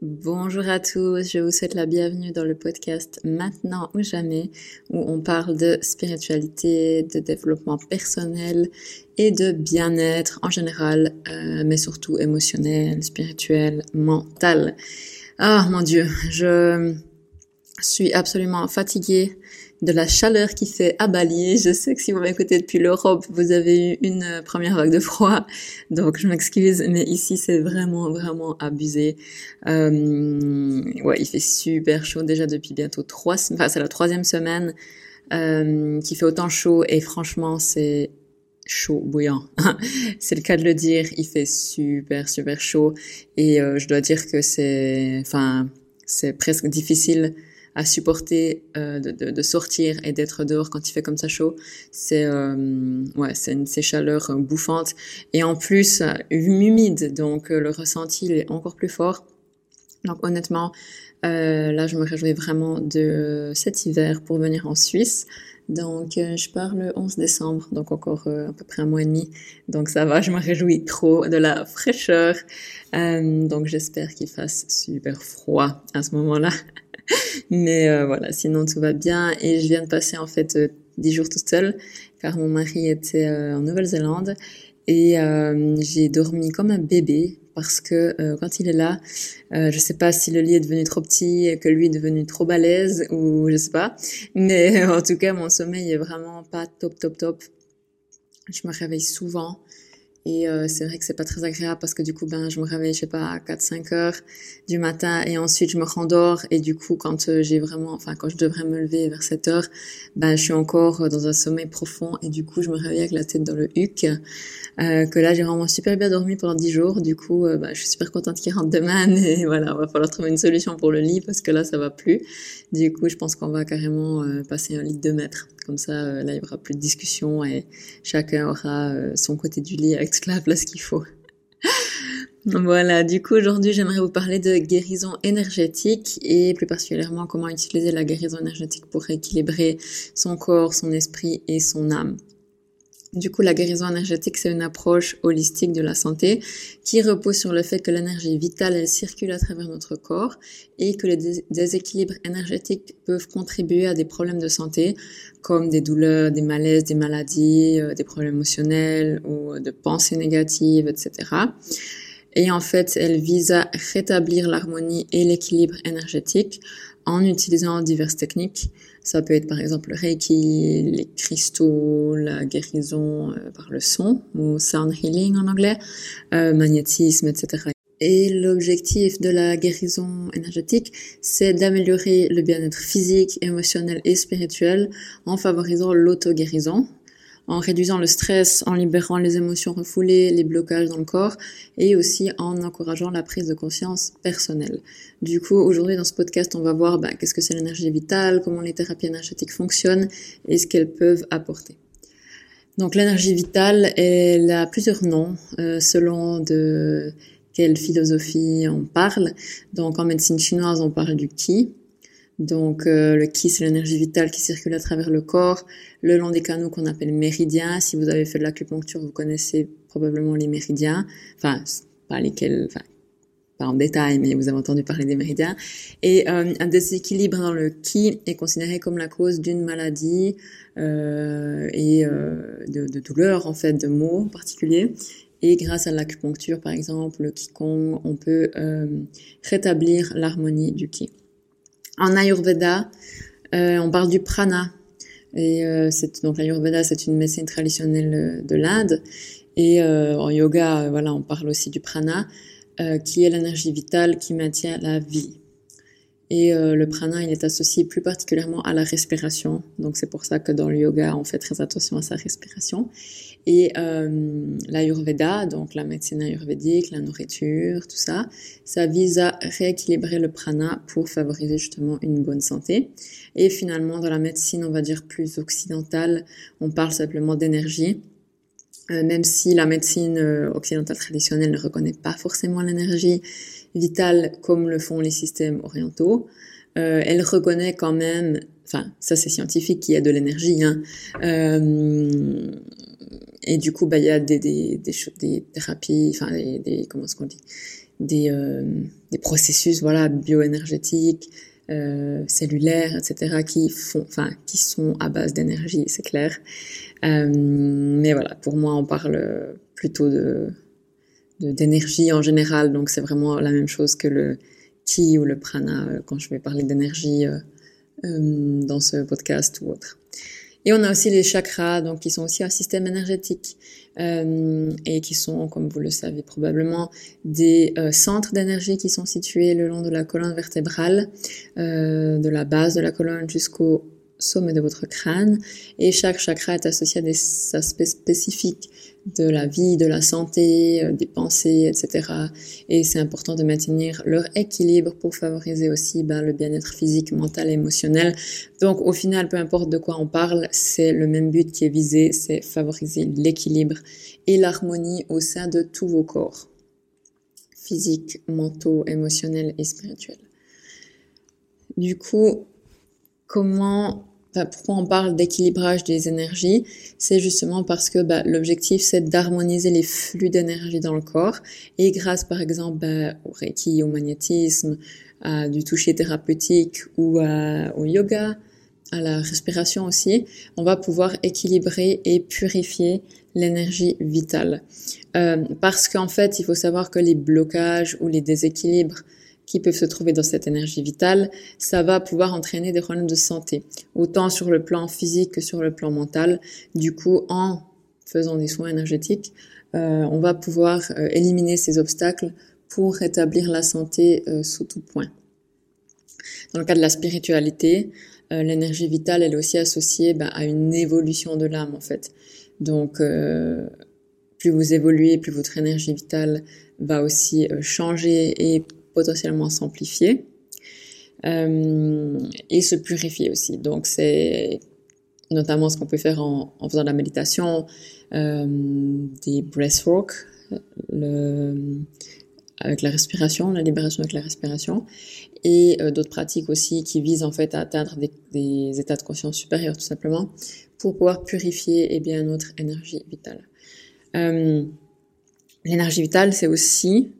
Bonjour à tous, je vous souhaite la bienvenue dans le podcast Maintenant ou jamais où on parle de spiritualité, de développement personnel et de bien-être en général, euh, mais surtout émotionnel, spirituel, mental. Ah mon dieu, je suis absolument fatiguée de la chaleur qui fait à Bali. Je sais que si vous m'écoutez depuis l'Europe, vous avez eu une euh, première vague de froid, donc je m'excuse, mais ici c'est vraiment vraiment abusé. Euh, ouais, il fait super chaud déjà depuis bientôt trois, enfin c'est la troisième semaine euh, qui fait autant chaud et franchement c'est chaud, bouillant. c'est le cas de le dire. Il fait super super chaud et euh, je dois dire que c'est, enfin c'est presque difficile à supporter euh, de, de, de, sortir et d'être dehors quand il fait comme ça chaud. C'est euh, ouais, c'est une ces chaleurs bouffantes et en plus euh, humide, donc euh, le ressenti il est encore plus fort. Donc honnêtement, euh, là je me réjouis vraiment de cet hiver pour venir en Suisse. Donc je pars le 11 décembre, donc encore à peu près un mois et demi. Donc ça va, je me réjouis trop de la fraîcheur. donc j'espère qu'il fasse super froid à ce moment-là. Mais euh, voilà, sinon tout va bien. Et je viens de passer en fait euh, dix jours toute seule, car mon mari était euh, en Nouvelle-Zélande. Et j'ai dormi comme un bébé parce que quand il est là, euh, je sais pas si le lit est devenu trop petit, que lui est devenu trop balèze ou je sais pas. Mais en tout cas, mon sommeil est vraiment pas top top top. Je me réveille souvent. Et euh, c'est vrai que c'est pas très agréable parce que du coup, ben, je me réveille, je sais pas, à 4-5 heures du matin et ensuite je me rendors et du coup, quand euh, j'ai vraiment, enfin, quand je devrais me lever vers 7 heures, ben, je suis encore dans un sommeil profond et du coup, je me réveille avec la tête dans le huc. Euh, que là, j'ai vraiment super bien dormi pendant 10 jours. Du coup, euh, ben, je suis super contente qu'il rentre demain et voilà, on va falloir trouver une solution pour le lit parce que là, ça va plus. Du coup, je pense qu'on va carrément passer un lit de 2 mètres. Comme ça, là, il y aura plus de discussion et chacun aura son côté du lit la place qu'il faut. Voilà, du coup aujourd'hui j'aimerais vous parler de guérison énergétique et plus particulièrement comment utiliser la guérison énergétique pour rééquilibrer son corps, son esprit et son âme. Du coup, la guérison énergétique, c'est une approche holistique de la santé qui repose sur le fait que l'énergie vitale, elle circule à travers notre corps et que les déséquilibres énergétiques peuvent contribuer à des problèmes de santé comme des douleurs, des malaises, des maladies, euh, des problèmes émotionnels ou de pensées négatives, etc. Et en fait, elle vise à rétablir l'harmonie et l'équilibre énergétique en utilisant diverses techniques. Ça peut être par exemple le Reiki, les cristaux, la guérison euh, par le son ou sound healing en anglais, euh, magnétisme, etc. Et l'objectif de la guérison énergétique, c'est d'améliorer le bien-être physique, émotionnel et spirituel en favorisant l'auto-guérison, en réduisant le stress, en libérant les émotions refoulées, les blocages dans le corps et aussi en encourageant la prise de conscience personnelle. Du coup, aujourd'hui dans ce podcast, on va voir bah, qu'est-ce que c'est l'énergie vitale, comment les thérapies énergétiques fonctionnent et ce qu'elles peuvent apporter. Donc l'énergie vitale, elle a plusieurs noms euh, selon de quelle philosophie on parle. Donc en médecine chinoise, on parle du qi, donc euh, le ki, c'est l'énergie vitale qui circule à travers le corps, le long des canaux qu'on appelle méridiens. Si vous avez fait de l'acupuncture, vous connaissez probablement les méridiens. Enfin, pas lesquels, enfin, pas en détail, mais vous avez entendu parler des méridiens. Et euh, un déséquilibre dans le ki est considéré comme la cause d'une maladie euh, et euh, de, de douleur, en fait, de maux en particulier. Et grâce à l'acupuncture, par exemple, le qigong, on peut euh, rétablir l'harmonie du ki. En Ayurveda, euh, on parle du prana. Euh, c'est, donc l'Ayurveda, c'est une médecine traditionnelle euh, de l'Inde. Et en yoga, voilà, on parle aussi du prana, qui est l'énergie vitale qui maintient la vie. Et le prana, il est associé plus particulièrement à la respiration. Donc c'est pour ça que dans le yoga, on fait très attention à sa respiration. Et euh, l'Ayurveda, donc la médecine ayurvédique, la nourriture, tout ça, ça vise à rééquilibrer le prana pour favoriser justement une bonne santé. Et finalement, dans la médecine, on va dire plus occidentale, on parle simplement d'énergie. Euh, même si la médecine euh, occidentale traditionnelle ne reconnaît pas forcément l'énergie vitale comme le font les systèmes orientaux, euh, elle reconnaît quand même, enfin ça c'est scientifique qu'il y a de l'énergie, hein, euh, et du coup, bah, il y a des, des, des, thérapies, enfin, des, comment est-ce qu'on dit? Des, des processus voilà bioénergétiques, euh, cellulaires, etc., qui font, enfin, qui sont à base d'énergie, c'est clair. Euh, mais voilà, pour moi, on parle plutôt de d'énergie en général, donc c'est vraiment la même chose que le ki ou le prana euh, quand je vais parler d'énergie euh, euh, dans ce podcast ou autre. Et on a aussi les chakras, donc qui sont aussi un système énergétique et qui sont, comme vous le savez probablement, des centres d'énergie qui sont situés le long de la colonne vertébrale, de la base de la colonne jusqu'au sommet de votre crâne. Et chaque chakra est associé à des aspects spécifiques de la vie, de la santé, euh, des pensées, etc. Et c'est important de maintenir leur équilibre pour favoriser aussi ben, le bien-être physique, mental émotionnel. Donc au final, peu importe de quoi on parle, c'est le même but qui est visé, c'est favoriser l'équilibre et l'harmonie au sein de tous vos corps, physiques, mentaux, émotionnels et spirituels. Du coup, comment pourquoi on parle d'équilibrage des énergies? C'est justement parce que bah, l'objectif, c'est d'harmoniser les flux d'énergie dans le corps. Et grâce, par exemple, bah, au Reiki, au magnétisme, à du toucher thérapeutique ou au yoga, à la respiration aussi, on va pouvoir équilibrer et purifier l'énergie vitale. Euh, parce qu'en fait, il faut savoir que les blocages ou les déséquilibres qui peuvent se trouver dans cette énergie vitale, ça va pouvoir entraîner des problèmes de santé, autant sur le plan physique que sur le plan mental. Du coup, en faisant des soins énergétiques, euh, on va pouvoir euh, éliminer ces obstacles pour rétablir la santé euh, sous tout point. Dans le cas de la spiritualité, l'énergie vitale, elle est aussi associée ben, à une évolution de l'âme en fait. Donc, plus vous évoluez, plus votre énergie vitale va aussi changer et potentiellement s'amplifier euh, et se purifier aussi. Donc c'est notamment ce qu'on peut faire en, faisant de la méditation, euh, des breathwork, le, avec la respiration, la libération avec la respiration, et euh, d'autres pratiques aussi qui visent en fait à atteindre des, états de conscience supérieurs tout simplement pour pouvoir purifier eh bien notre énergie vitale. L'énergie vitale, c'est aussi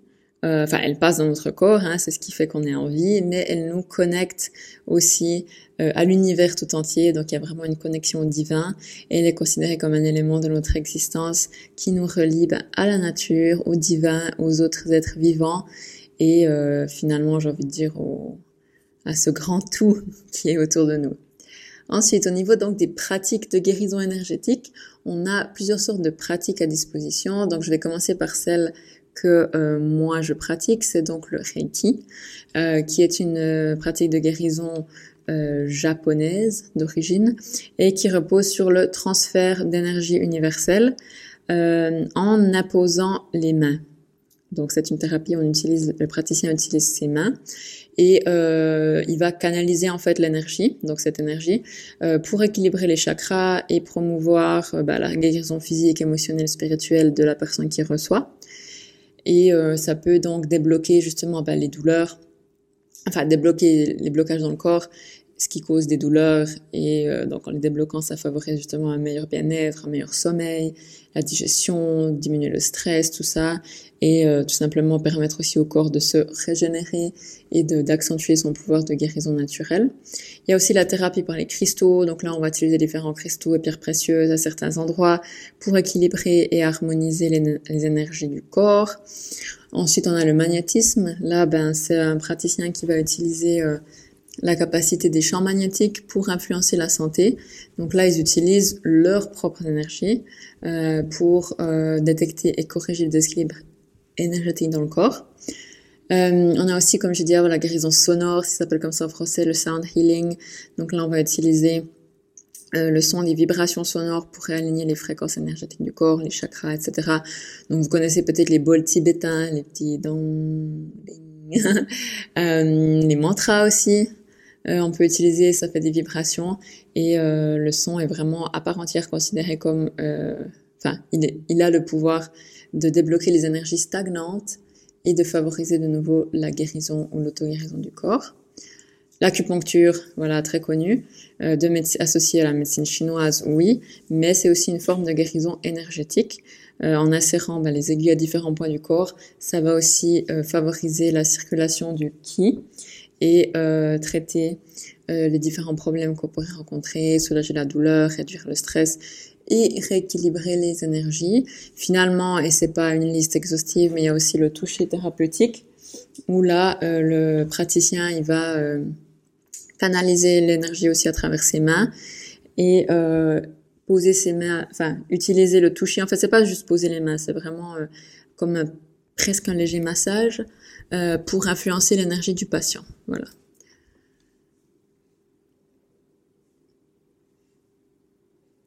enfin, elle passe dans notre corps, hein, c'est ce qui fait qu'on est en vie, mais elle nous connecte aussi euh, à l'univers tout entier. Donc, il y a vraiment une connexion au divin. Et elle est considérée comme un élément de notre existence qui nous relie ben, à la nature, au divin, aux autres êtres vivants, et euh, finalement, j'ai envie de dire à ce grand tout qui est autour de nous. Ensuite, au niveau donc des pratiques de guérison énergétique, on a plusieurs sortes de pratiques à disposition. Donc, je vais commencer par celle que euh, moi je pratique, c'est donc le Reiki, euh, qui est une euh, pratique de guérison japonaise d'origine et qui repose sur le transfert d'énergie universelle en apposant les mains. Donc c'est une thérapie, on utilise, le praticien utilise ses mains et il va canaliser en fait l'énergie, donc cette énergie, pour équilibrer les chakras et promouvoir bah, la guérison physique, émotionnelle, spirituelle de la personne qui reçoit et euh, ça peut donc débloquer justement bah, les douleurs, enfin débloquer les blocages dans le corps, ce qui cause des douleurs et euh, donc en les débloquant ça favorise justement un meilleur bien-être, un meilleur sommeil, la digestion, diminuer le stress, tout ça et euh, tout simplement permettre aussi au corps de se régénérer et d'accentuer son pouvoir de guérison naturelle. Il y a aussi la thérapie par les cristaux, donc là on va utiliser différents cristaux et pierres précieuses à certains endroits pour équilibrer et harmoniser les, les énergies du corps. Ensuite on a le magnétisme, là ben c'est un praticien qui va utiliser euh, la capacité des champs magnétiques pour influencer la santé. Donc là, ils utilisent leur propre énergie euh, pour euh, détecter et corriger le déséquilibre énergétique dans le corps. Euh, on a aussi, comme je dit, la guérison sonore, ça s'appelle comme ça en français, le sound healing. Donc là, on va utiliser euh, le son des vibrations sonores pour réaligner les fréquences énergétiques du corps, les chakras, etc. Donc vous connaissez peut-être les bols tibétains, les petits dons, euh, les mantras aussi. Euh, on peut utiliser, ça fait des vibrations et euh, le son est vraiment à part entière considéré comme, euh, enfin, il, il a le pouvoir de débloquer les énergies stagnantes et de favoriser de nouveau la guérison ou l'auto-guérison du corps. L'acupuncture, voilà, très connue, de associée à la médecine chinoise, oui, mais c'est aussi une forme de guérison énergétique en insérant bah, les aiguilles à différents points du corps, ça va aussi favoriser la circulation du ki et traiter les différents problèmes qu'on pourrait rencontrer, soulager la douleur, réduire le stress et rééquilibrer les énergies. Finalement, et c'est pas une liste exhaustive, mais il y a aussi le toucher thérapeutique où là, euh, le praticien, il va euh, canaliser l'énergie aussi à travers ses mains et euh, poser ses mains, enfin utiliser le toucher. En fait, c'est pas juste poser les mains, c'est vraiment comme presque un léger massage pour influencer l'énergie du patient. Voilà.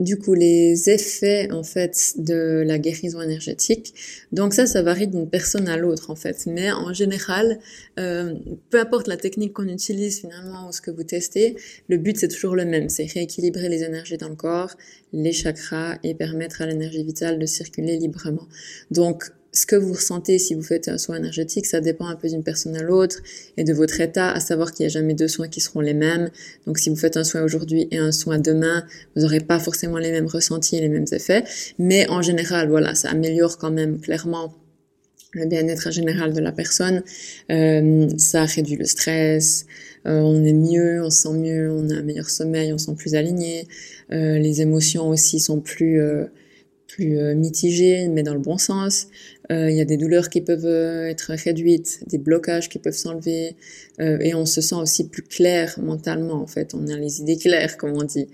du coup les effets en fait de la guérison énergétique. Donc ça, ça varie d'une personne à l'autre en fait. Mais en général, euh, peu importe la technique qu'on utilise finalement ou ce que vous testez, le but c'est toujours le même, c'est rééquilibrer les énergies dans le corps, les chakras et permettre à l'énergie vitale de circuler librement. Donc ce que vous ressentez si vous faites un soin énergétique, ça dépend un peu d'une personne à l'autre et de votre état, à savoir qu'il n'y a jamais deux soins qui seront les mêmes. Donc si vous faites un soin aujourd'hui et un soin demain, vous n'aurez pas forcément les mêmes ressentis et les mêmes effets. Mais en général, voilà, ça améliore quand même clairement le bien-être général de la personne. Euh, ça réduit le stress, euh, on est mieux, on se sent mieux, on a un meilleur sommeil, on se sent plus aligné. Euh, les émotions aussi sont plus plus mitigées, mais dans le bon sens. Euh, il y a des douleurs qui peuvent euh, être réduites, des blocages qui peuvent s'enlever, euh, et on se sent aussi plus clair mentalement en fait. On a les idées claires, comme on dit,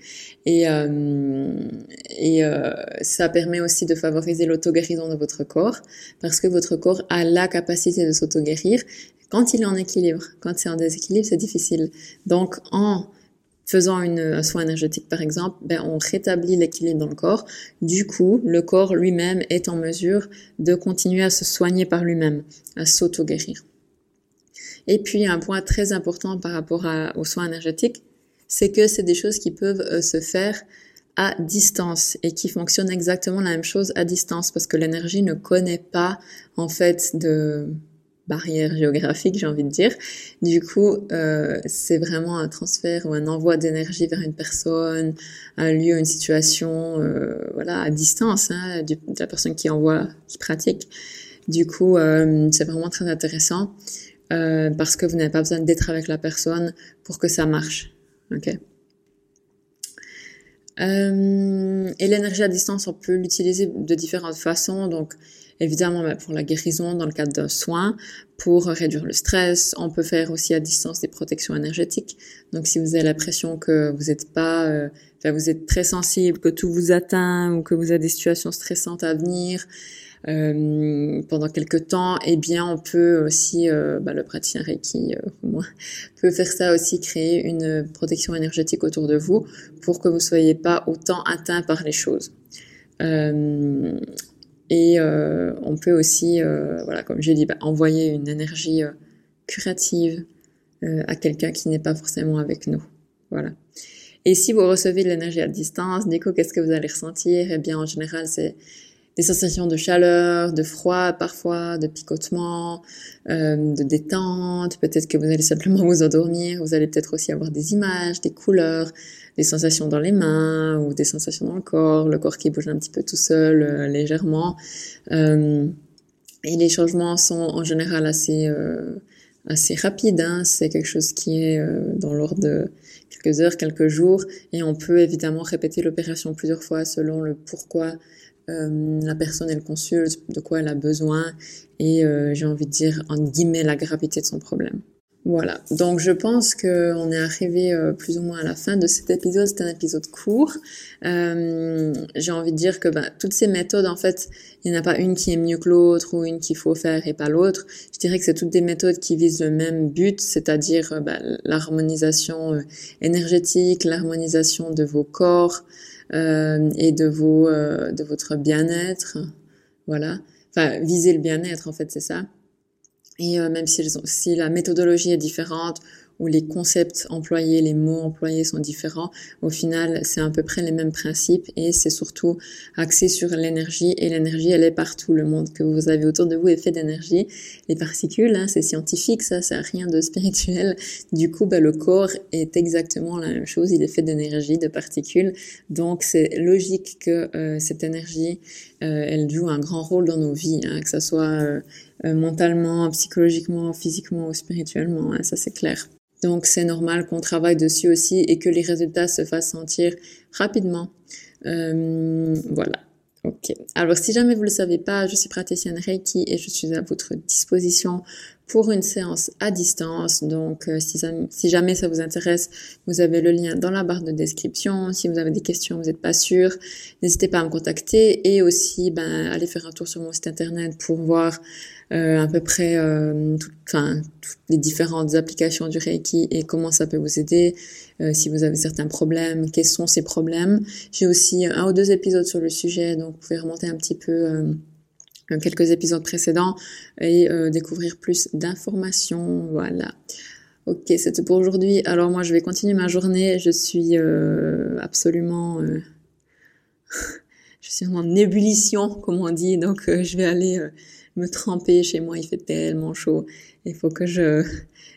et et ça permet aussi de favoriser l'auto-guérison de votre corps, parce que votre corps a la capacité de s'auto-guérir quand il est en équilibre. Quand c'est en déséquilibre, c'est difficile. Donc en faisant une, un soin énergétique par exemple, ben, on rétablit l'équilibre dans le corps. Du coup, le corps lui-même est en mesure de continuer à se soigner par lui-même, à s'auto-guérir. Et puis, un point très important par rapport à, aux soins énergétiques, c'est que c'est des choses qui peuvent euh, se faire à distance et qui fonctionnent exactement la même chose à distance parce que l'énergie ne connaît pas en fait de barrière géographique, j'ai envie de dire. Du coup, euh, c'est vraiment un transfert ou un envoi d'énergie vers une personne, un lieu, une situation, euh, voilà, à distance hein, de la personne qui envoie, qui pratique. Du coup, euh, c'est vraiment très intéressant euh, parce que vous n'avez pas besoin d'être avec la personne pour que ça marche. Ok? Euh, et l'énergie à distance, on peut l'utiliser de différentes façons. Donc, évidemment bah, pour la guérison dans le cadre d'un soin, pour réduire le stress. On peut faire aussi à distance des protections énergétiques. Donc si vous avez l'impression que vous n'êtes pas, euh, vous êtes très sensible, que tout vous atteint ou que vous avez des situations stressantes à venir, euh, pendant quelques temps, eh bien, on peut aussi, euh, bah, le praticien Reiki, euh, moi, peut faire ça aussi, créer une protection énergétique autour de vous pour que vous soyez pas autant atteint par les choses. Euh, et euh, on peut aussi, euh, voilà, comme j'ai dit, bah, envoyer une énergie euh, curative à quelqu'un qui n'est pas forcément avec nous. Voilà. Et si vous recevez de l'énergie à distance, du coup, qu'est-ce que vous allez ressentir? Eh bien, en général, c'est des sensations de chaleur, de froid parfois, de picotement, euh, de détente. Peut-être que vous allez simplement vous endormir. Vous allez peut-être aussi avoir des images, des couleurs, des sensations dans les mains ou des sensations dans le corps, le corps qui bouge un petit peu tout seul, euh, légèrement. Euh, et les changements sont en général assez euh, assez rapides. Hein. C'est quelque chose qui est euh, dans l'ordre de quelques heures, quelques jours, et on peut évidemment répéter l'opération plusieurs fois selon le pourquoi euh, la personne elle consulte, de quoi elle a besoin, et j'ai envie de dire en guillemets la gravité de son problème. Voilà, donc je pense qu'on est arrivé euh, plus ou moins à la fin de cet épisode. C'est un épisode court. Euh, J'ai envie de dire que bah, toutes ces méthodes, en fait, il n'y en a pas une qui est mieux que l'autre ou une qu'il faut faire et pas l'autre. Je dirais que c'est toutes des méthodes qui visent le même but, c'est-à-dire euh, bah, l'harmonisation euh, énergétique, l'harmonisation de vos corps et de vos de votre bien-être. Voilà, enfin viser le bien-être en fait, c'est ça. Et euh, même si, si, la méthodologie est différente où les concepts employés, les mots employés sont différents, au final, c'est à peu près les mêmes principes et c'est surtout axé sur l'énergie et l'énergie, elle est partout. Le monde que vous avez autour de vous est fait d'énergie. Les particules, hein, c'est scientifique, ça, c'est rien de spirituel. Du coup, bah, le corps est exactement la même chose. Il est fait d'énergie, de particules. Donc, c'est logique que euh, cette énergie, euh, elle joue un grand rôle dans nos vies, hein, que ça soit euh, mentalement, psychologiquement, physiquement ou spirituellement. Hein, ça, c'est clair. Donc c'est normal qu'on travaille dessus aussi et que les résultats se fassent sentir rapidement. Euh, voilà. Ok. Alors si jamais vous ne le savez pas, je suis praticienne Reiki et je suis à votre disposition pour une séance à distance. Donc euh, si, jamais ça vous intéresse, vous avez le lien dans la barre de description. Si vous avez des questions, vous n'êtes pas sûr, n'hésitez pas à me contacter et aussi ben, allez faire un tour sur mon site internet pour voir à peu près euh, enfin, toutes les différentes applications du Reiki et comment ça peut vous aider, euh, si vous avez certains problèmes, quels sont ces problèmes. J'ai aussi un ou deux épisodes sur le sujet, donc vous pouvez remonter un petit peu euh, quelques épisodes précédents et découvrir plus d'informations. Voilà. Ok, c'est tout pour aujourd'hui. Alors moi, je vais continuer ma journée. Je suis absolument... je suis en ébullition, comme on dit. Donc, je vais aller me tremper chez moi, il fait tellement chaud. Il faut que je,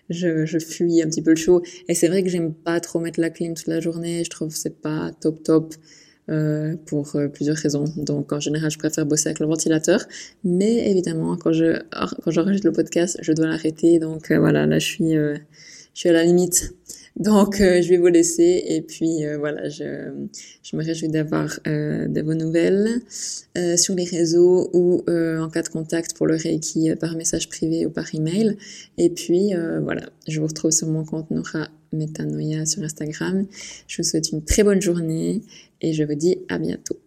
je, fuis un petit peu le chaud. Et c'est vrai que j'aime pas trop mettre la clim toute la journée. Je trouve que c'est pas top top. Euh, pour euh, plusieurs raisons. Donc en général, je préfère bosser avec le ventilateur, mais évidemment, quand je quand j'enregistre le podcast, je dois l'arrêter. Donc euh, voilà, là je suis je suis à la limite. Donc, euh, je vais vous laisser et puis euh, voilà, je, me réjouis d'avoir euh, de vos nouvelles sur les réseaux ou en cas de contact pour le Reiki par message privé ou par email. Et puis voilà, je vous retrouve sur mon compte Nora Metanoia sur Instagram. Je vous souhaite une très bonne journée et je vous dis à bientôt.